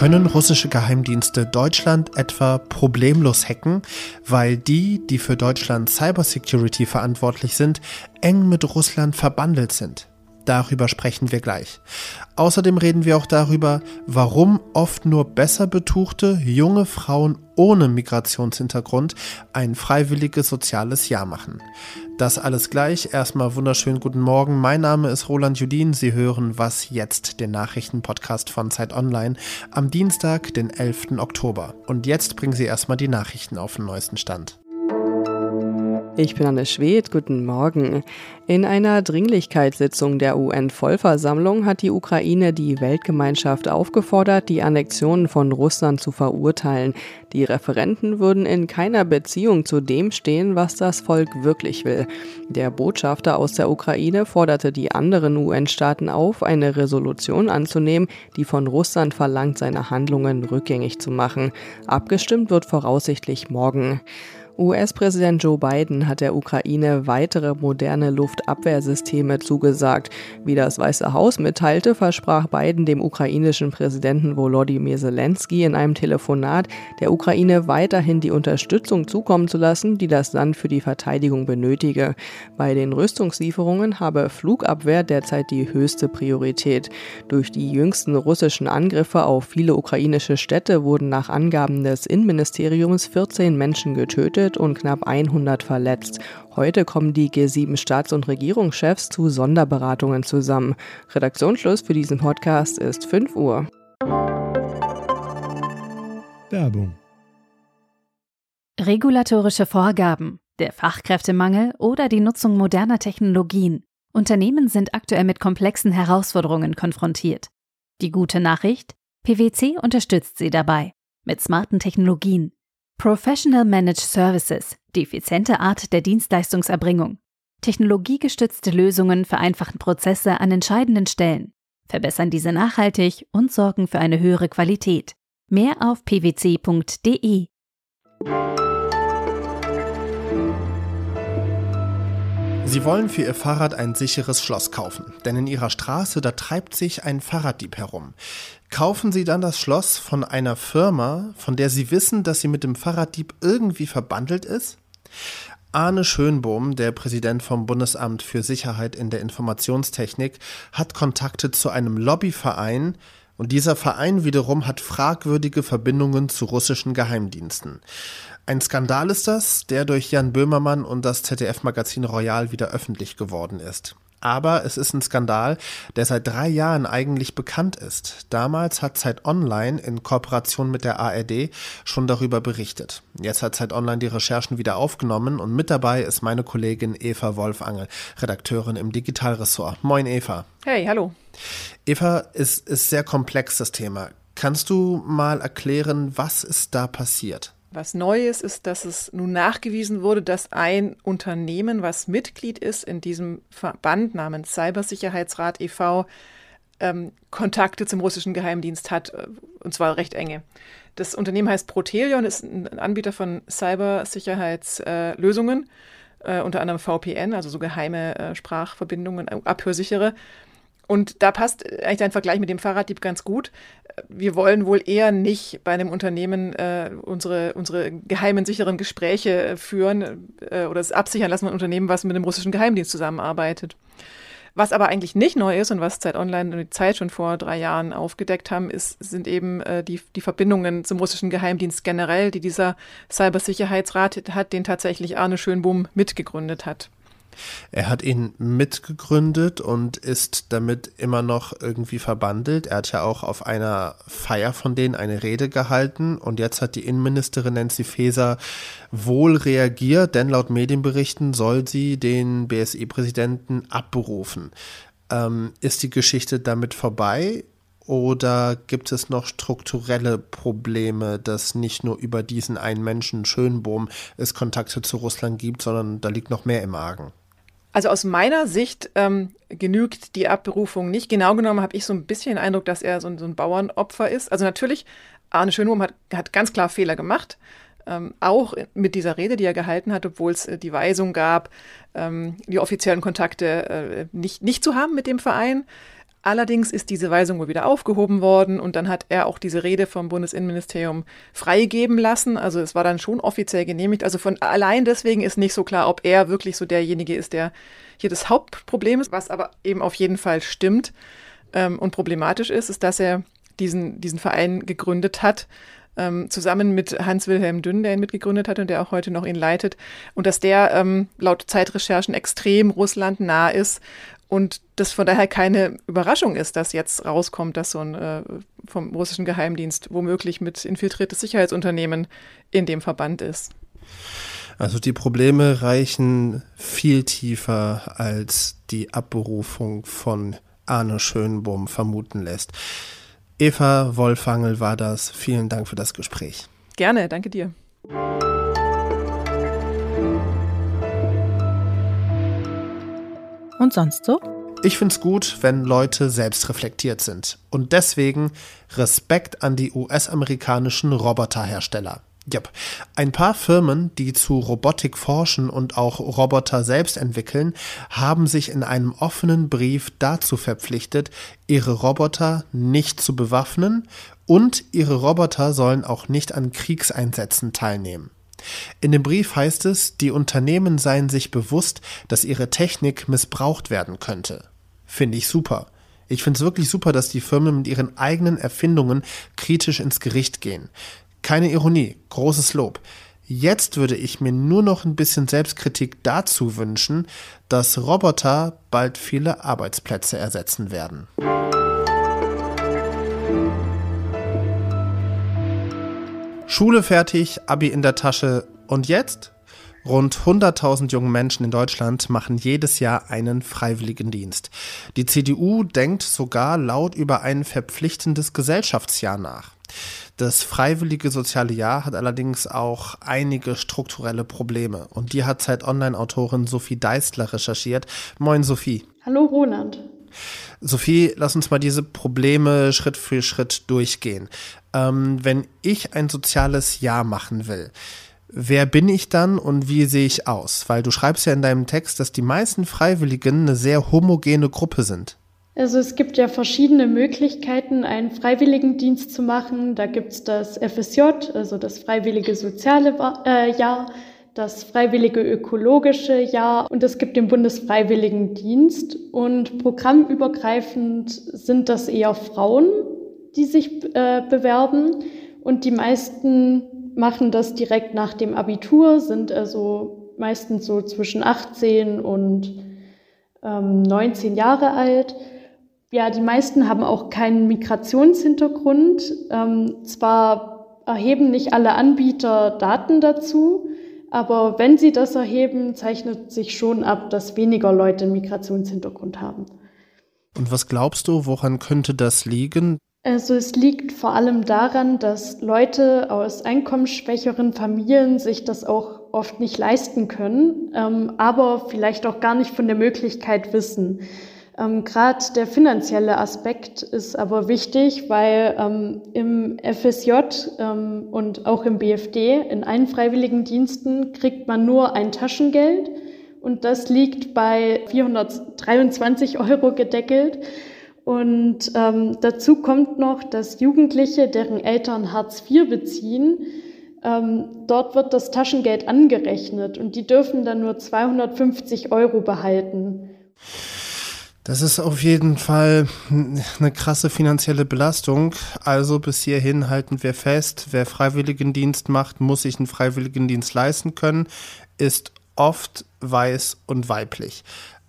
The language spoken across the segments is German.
Können russische Geheimdienste Deutschland etwa problemlos hacken, weil die, die für Deutschland Cybersecurity verantwortlich sind, eng mit Russland verbandelt sind? Darüber sprechen wir gleich. Außerdem reden wir auch darüber, warum oft nur besser betuchte junge Frauen ohne Migrationshintergrund ein freiwilliges soziales Jahr machen. Das alles gleich. Erstmal wunderschönen guten Morgen. Mein Name ist Roland Judin. Sie hören Was jetzt, den Nachrichtenpodcast von Zeit Online am Dienstag, den 11. Oktober. Und jetzt bringen Sie erstmal die Nachrichten auf den neuesten Stand. Ich bin Anne Schwedt, guten Morgen. In einer Dringlichkeitssitzung der UN-Vollversammlung hat die Ukraine die Weltgemeinschaft aufgefordert, die Annexion von Russland zu verurteilen. Die Referenten würden in keiner Beziehung zu dem stehen, was das Volk wirklich will. Der Botschafter aus der Ukraine forderte die anderen UN-Staaten auf, eine Resolution anzunehmen, die von Russland verlangt, seine Handlungen rückgängig zu machen. Abgestimmt wird voraussichtlich morgen. US-Präsident Joe Biden hat der Ukraine weitere moderne Luftabwehrsysteme zugesagt. Wie das Weiße Haus mitteilte, versprach Biden dem ukrainischen Präsidenten Volodymyr Zelensky in einem Telefonat, der Ukraine weiterhin die Unterstützung zukommen zu lassen, die das Land für die Verteidigung benötige. Bei den Rüstungslieferungen habe Flugabwehr derzeit die höchste Priorität. Durch die jüngsten russischen Angriffe auf viele ukrainische Städte wurden nach Angaben des Innenministeriums 14 Menschen getötet und knapp 100 verletzt. Heute kommen die G7-Staats- und Regierungschefs zu Sonderberatungen zusammen. Redaktionsschluss für diesen Podcast ist 5 Uhr. Werbung. Regulatorische Vorgaben, der Fachkräftemangel oder die Nutzung moderner Technologien. Unternehmen sind aktuell mit komplexen Herausforderungen konfrontiert. Die gute Nachricht? PwC unterstützt sie dabei. Mit smarten Technologien, Professional Managed Services, effiziente Art der Dienstleistungserbringung. Technologiegestützte Lösungen vereinfachen Prozesse an entscheidenden Stellen, verbessern diese nachhaltig und sorgen für eine höhere Qualität. Mehr auf pwc.de. Sie wollen für Ihr Fahrrad ein sicheres Schloss kaufen, denn in Ihrer Straße, da treibt sich ein Fahrraddieb herum. Kaufen Sie dann das Schloss von einer Firma, von der Sie wissen, dass sie mit dem Fahrraddieb irgendwie verbandelt ist? Arne Schönbohm, der Präsident vom Bundesamt für Sicherheit in der Informationstechnik, hat Kontakte zu einem Lobbyverein, und dieser Verein wiederum hat fragwürdige Verbindungen zu russischen Geheimdiensten. Ein Skandal ist das, der durch Jan Böhmermann und das ZDF-Magazin Royal wieder öffentlich geworden ist. Aber es ist ein Skandal, der seit drei Jahren eigentlich bekannt ist. Damals hat Zeit Online in Kooperation mit der ARD schon darüber berichtet. Jetzt hat Zeit Online die Recherchen wieder aufgenommen und mit dabei ist meine Kollegin Eva Wolfangel, Redakteurin im Digitalressort. Moin Eva. Hey, hallo. Eva, es ist sehr komplex das Thema. Kannst du mal erklären, was ist da passiert? Was Neues ist, dass es nun nachgewiesen wurde, dass ein Unternehmen, was Mitglied ist in diesem Verband namens Cybersicherheitsrat e.V., ähm, Kontakte zum russischen Geheimdienst hat, äh, und zwar recht enge. Das Unternehmen heißt Protelion, ist ein Anbieter von Cybersicherheitslösungen, äh, äh, unter anderem VPN, also so geheime äh, Sprachverbindungen, äh, abhörsichere. Und da passt eigentlich dein Vergleich mit dem Fahrraddieb ganz gut. Wir wollen wohl eher nicht bei einem Unternehmen äh, unsere, unsere geheimen, sicheren Gespräche äh, führen äh, oder es absichern lassen, ein Unternehmen, was mit dem russischen Geheimdienst zusammenarbeitet. Was aber eigentlich nicht neu ist und was Zeit Online und die Zeit schon vor drei Jahren aufgedeckt haben, ist, sind eben äh, die, die Verbindungen zum russischen Geheimdienst generell, die dieser Cybersicherheitsrat hat, den tatsächlich Arne Schönbohm mitgegründet hat. Er hat ihn mitgegründet und ist damit immer noch irgendwie verbandelt. Er hat ja auch auf einer Feier von denen eine Rede gehalten und jetzt hat die Innenministerin Nancy Faeser wohl reagiert, denn laut Medienberichten soll sie den BSI-Präsidenten abberufen. Ähm, ist die Geschichte damit vorbei? Oder gibt es noch strukturelle Probleme, dass nicht nur über diesen einen Menschen Schönbohm es Kontakte zu Russland gibt, sondern da liegt noch mehr im Argen? Also aus meiner Sicht ähm, genügt die Abberufung nicht. Genau genommen habe ich so ein bisschen den Eindruck, dass er so ein, so ein Bauernopfer ist. Also natürlich, Arne Schönbohm hat, hat ganz klar Fehler gemacht. Ähm, auch mit dieser Rede, die er gehalten hat, obwohl es äh, die Weisung gab, ähm, die offiziellen Kontakte äh, nicht, nicht zu haben mit dem Verein. Allerdings ist diese Weisung wohl wieder aufgehoben worden und dann hat er auch diese Rede vom Bundesinnenministerium freigeben lassen. Also es war dann schon offiziell genehmigt. Also von allein deswegen ist nicht so klar, ob er wirklich so derjenige ist, der hier das Hauptproblem ist. Was aber eben auf jeden Fall stimmt ähm, und problematisch ist, ist, dass er diesen, diesen Verein gegründet hat ähm, zusammen mit Hans-Wilhelm Dünn, der ihn mitgegründet hat und der auch heute noch ihn leitet. Und dass der ähm, laut Zeitrecherchen extrem Russland nah ist und das von daher keine Überraschung ist, dass jetzt rauskommt, dass so ein äh, vom russischen Geheimdienst womöglich mit infiltriertes Sicherheitsunternehmen in dem Verband ist. Also die Probleme reichen viel tiefer, als die Abberufung von Arne Schönbohm vermuten lässt. Eva Wolfangel war das. Vielen Dank für das Gespräch. Gerne, danke dir. Und sonst so? Ich finde es gut, wenn Leute selbst reflektiert sind. Und deswegen Respekt an die US-amerikanischen Roboterhersteller. Yep. Ein paar Firmen, die zu Robotik forschen und auch Roboter selbst entwickeln, haben sich in einem offenen Brief dazu verpflichtet, ihre Roboter nicht zu bewaffnen und ihre Roboter sollen auch nicht an Kriegseinsätzen teilnehmen. In dem Brief heißt es, die Unternehmen seien sich bewusst, dass ihre Technik missbraucht werden könnte. Finde ich super. Ich finde es wirklich super, dass die Firmen mit ihren eigenen Erfindungen kritisch ins Gericht gehen. Keine Ironie, großes Lob. Jetzt würde ich mir nur noch ein bisschen Selbstkritik dazu wünschen, dass Roboter bald viele Arbeitsplätze ersetzen werden. Schule fertig, Abi in der Tasche und jetzt? Rund 100.000 junge Menschen in Deutschland machen jedes Jahr einen Freiwilligendienst. Die CDU denkt sogar laut über ein verpflichtendes Gesellschaftsjahr nach. Das freiwillige soziale Jahr hat allerdings auch einige strukturelle Probleme und die hat Zeit-Online-Autorin Sophie Deistler recherchiert. Moin Sophie. Hallo Roland. Sophie, lass uns mal diese Probleme Schritt für Schritt durchgehen. Ähm, wenn ich ein soziales Jahr machen will, wer bin ich dann und wie sehe ich aus? Weil du schreibst ja in deinem Text, dass die meisten Freiwilligen eine sehr homogene Gruppe sind. Also es gibt ja verschiedene Möglichkeiten, einen Freiwilligendienst zu machen. Da gibt es das FSJ, also das Freiwillige Soziale äh, Jahr, das Freiwillige Ökologische Jahr und es gibt den Bundesfreiwilligendienst. Und programmübergreifend sind das eher Frauen, die sich äh, bewerben. Und die meisten machen das direkt nach dem Abitur, sind also meistens so zwischen 18 und ähm, 19 Jahre alt. Ja, die meisten haben auch keinen Migrationshintergrund. Ähm, zwar erheben nicht alle Anbieter Daten dazu, aber wenn sie das erheben, zeichnet sich schon ab, dass weniger Leute einen Migrationshintergrund haben. Und was glaubst du, woran könnte das liegen? Also es liegt vor allem daran, dass Leute aus einkommensschwächeren Familien sich das auch oft nicht leisten können, ähm, aber vielleicht auch gar nicht von der Möglichkeit wissen. Ähm, Gerade der finanzielle Aspekt ist aber wichtig, weil ähm, im FSJ ähm, und auch im BFD in allen freiwilligen Diensten kriegt man nur ein Taschengeld und das liegt bei 423 Euro gedeckelt. Und ähm, dazu kommt noch, dass Jugendliche, deren Eltern Hartz IV beziehen, ähm, dort wird das Taschengeld angerechnet und die dürfen dann nur 250 Euro behalten. Das ist auf jeden Fall eine krasse finanzielle Belastung. Also bis hierhin halten wir fest, wer Freiwilligendienst macht, muss sich einen Freiwilligendienst leisten können, ist oft weiß und weiblich.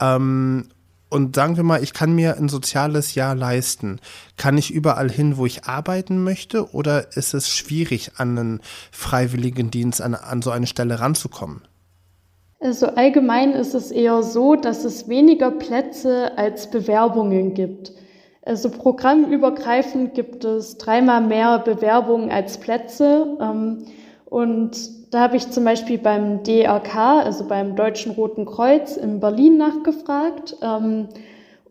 Ähm, und sagen wir mal, ich kann mir ein soziales Jahr leisten. Kann ich überall hin, wo ich arbeiten möchte? Oder ist es schwierig, an einen Freiwilligendienst, an, an so eine Stelle ranzukommen? Also allgemein ist es eher so, dass es weniger Plätze als Bewerbungen gibt. Also programmübergreifend gibt es dreimal mehr Bewerbungen als Plätze. Ähm, und da habe ich zum Beispiel beim DRK, also beim Deutschen Roten Kreuz in Berlin nachgefragt.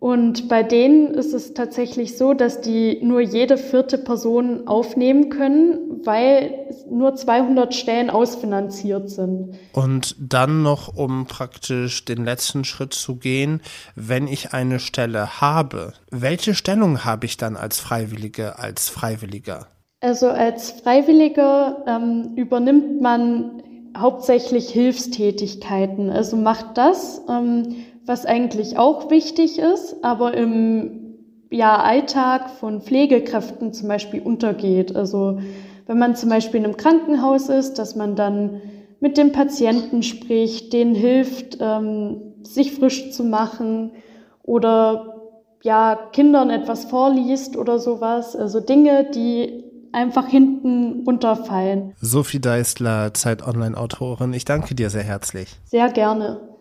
Und bei denen ist es tatsächlich so, dass die nur jede vierte Person aufnehmen können, weil nur 200 Stellen ausfinanziert sind. Und dann noch, um praktisch den letzten Schritt zu gehen, wenn ich eine Stelle habe, welche Stellung habe ich dann als Freiwillige, als Freiwilliger? Also als Freiwilliger ähm, übernimmt man hauptsächlich Hilfstätigkeiten. Also macht das, ähm, was eigentlich auch wichtig ist, aber im ja, Alltag von Pflegekräften zum Beispiel untergeht. Also wenn man zum Beispiel in einem Krankenhaus ist, dass man dann mit dem Patienten spricht, denen hilft, ähm, sich frisch zu machen oder ja, Kindern etwas vorliest oder sowas. Also Dinge, die einfach hinten runterfallen. Sophie Deisler, Zeit Online-Autorin, ich danke dir sehr herzlich. Sehr gerne.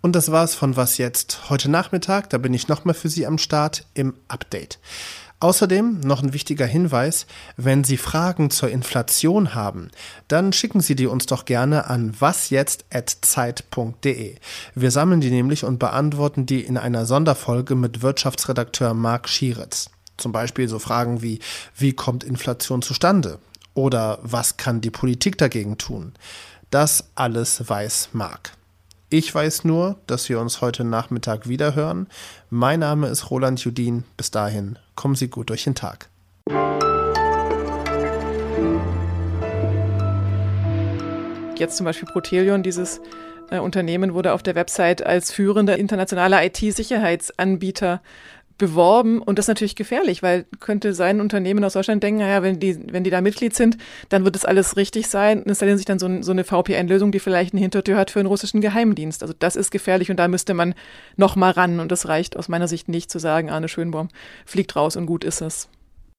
Und das war's von Was jetzt heute Nachmittag. Da bin ich nochmal für Sie am Start im Update. Außerdem noch ein wichtiger Hinweis, wenn Sie Fragen zur Inflation haben, dann schicken Sie die uns doch gerne an wasjetzt.zeit.de. Wir sammeln die nämlich und beantworten die in einer Sonderfolge mit Wirtschaftsredakteur Marc Schieritz. Zum Beispiel so Fragen wie, wie kommt Inflation zustande? Oder was kann die Politik dagegen tun? Das alles weiß Marc. Ich weiß nur, dass wir uns heute Nachmittag wiederhören. Mein Name ist Roland Judin. Bis dahin, kommen Sie gut durch den Tag. Jetzt zum Beispiel Protelion, dieses äh, Unternehmen wurde auf der Website als führender internationaler IT-Sicherheitsanbieter beworben und das ist natürlich gefährlich, weil könnte sein Unternehmen aus Deutschland denken, naja, wenn die, wenn die da Mitglied sind, dann wird das alles richtig sein, installieren sich dann so, so eine VPN-Lösung, die vielleicht eine Hintertür hat für einen russischen Geheimdienst. Also das ist gefährlich und da müsste man noch mal ran und das reicht aus meiner Sicht nicht zu sagen, Arne Schönbaum fliegt raus und gut ist es.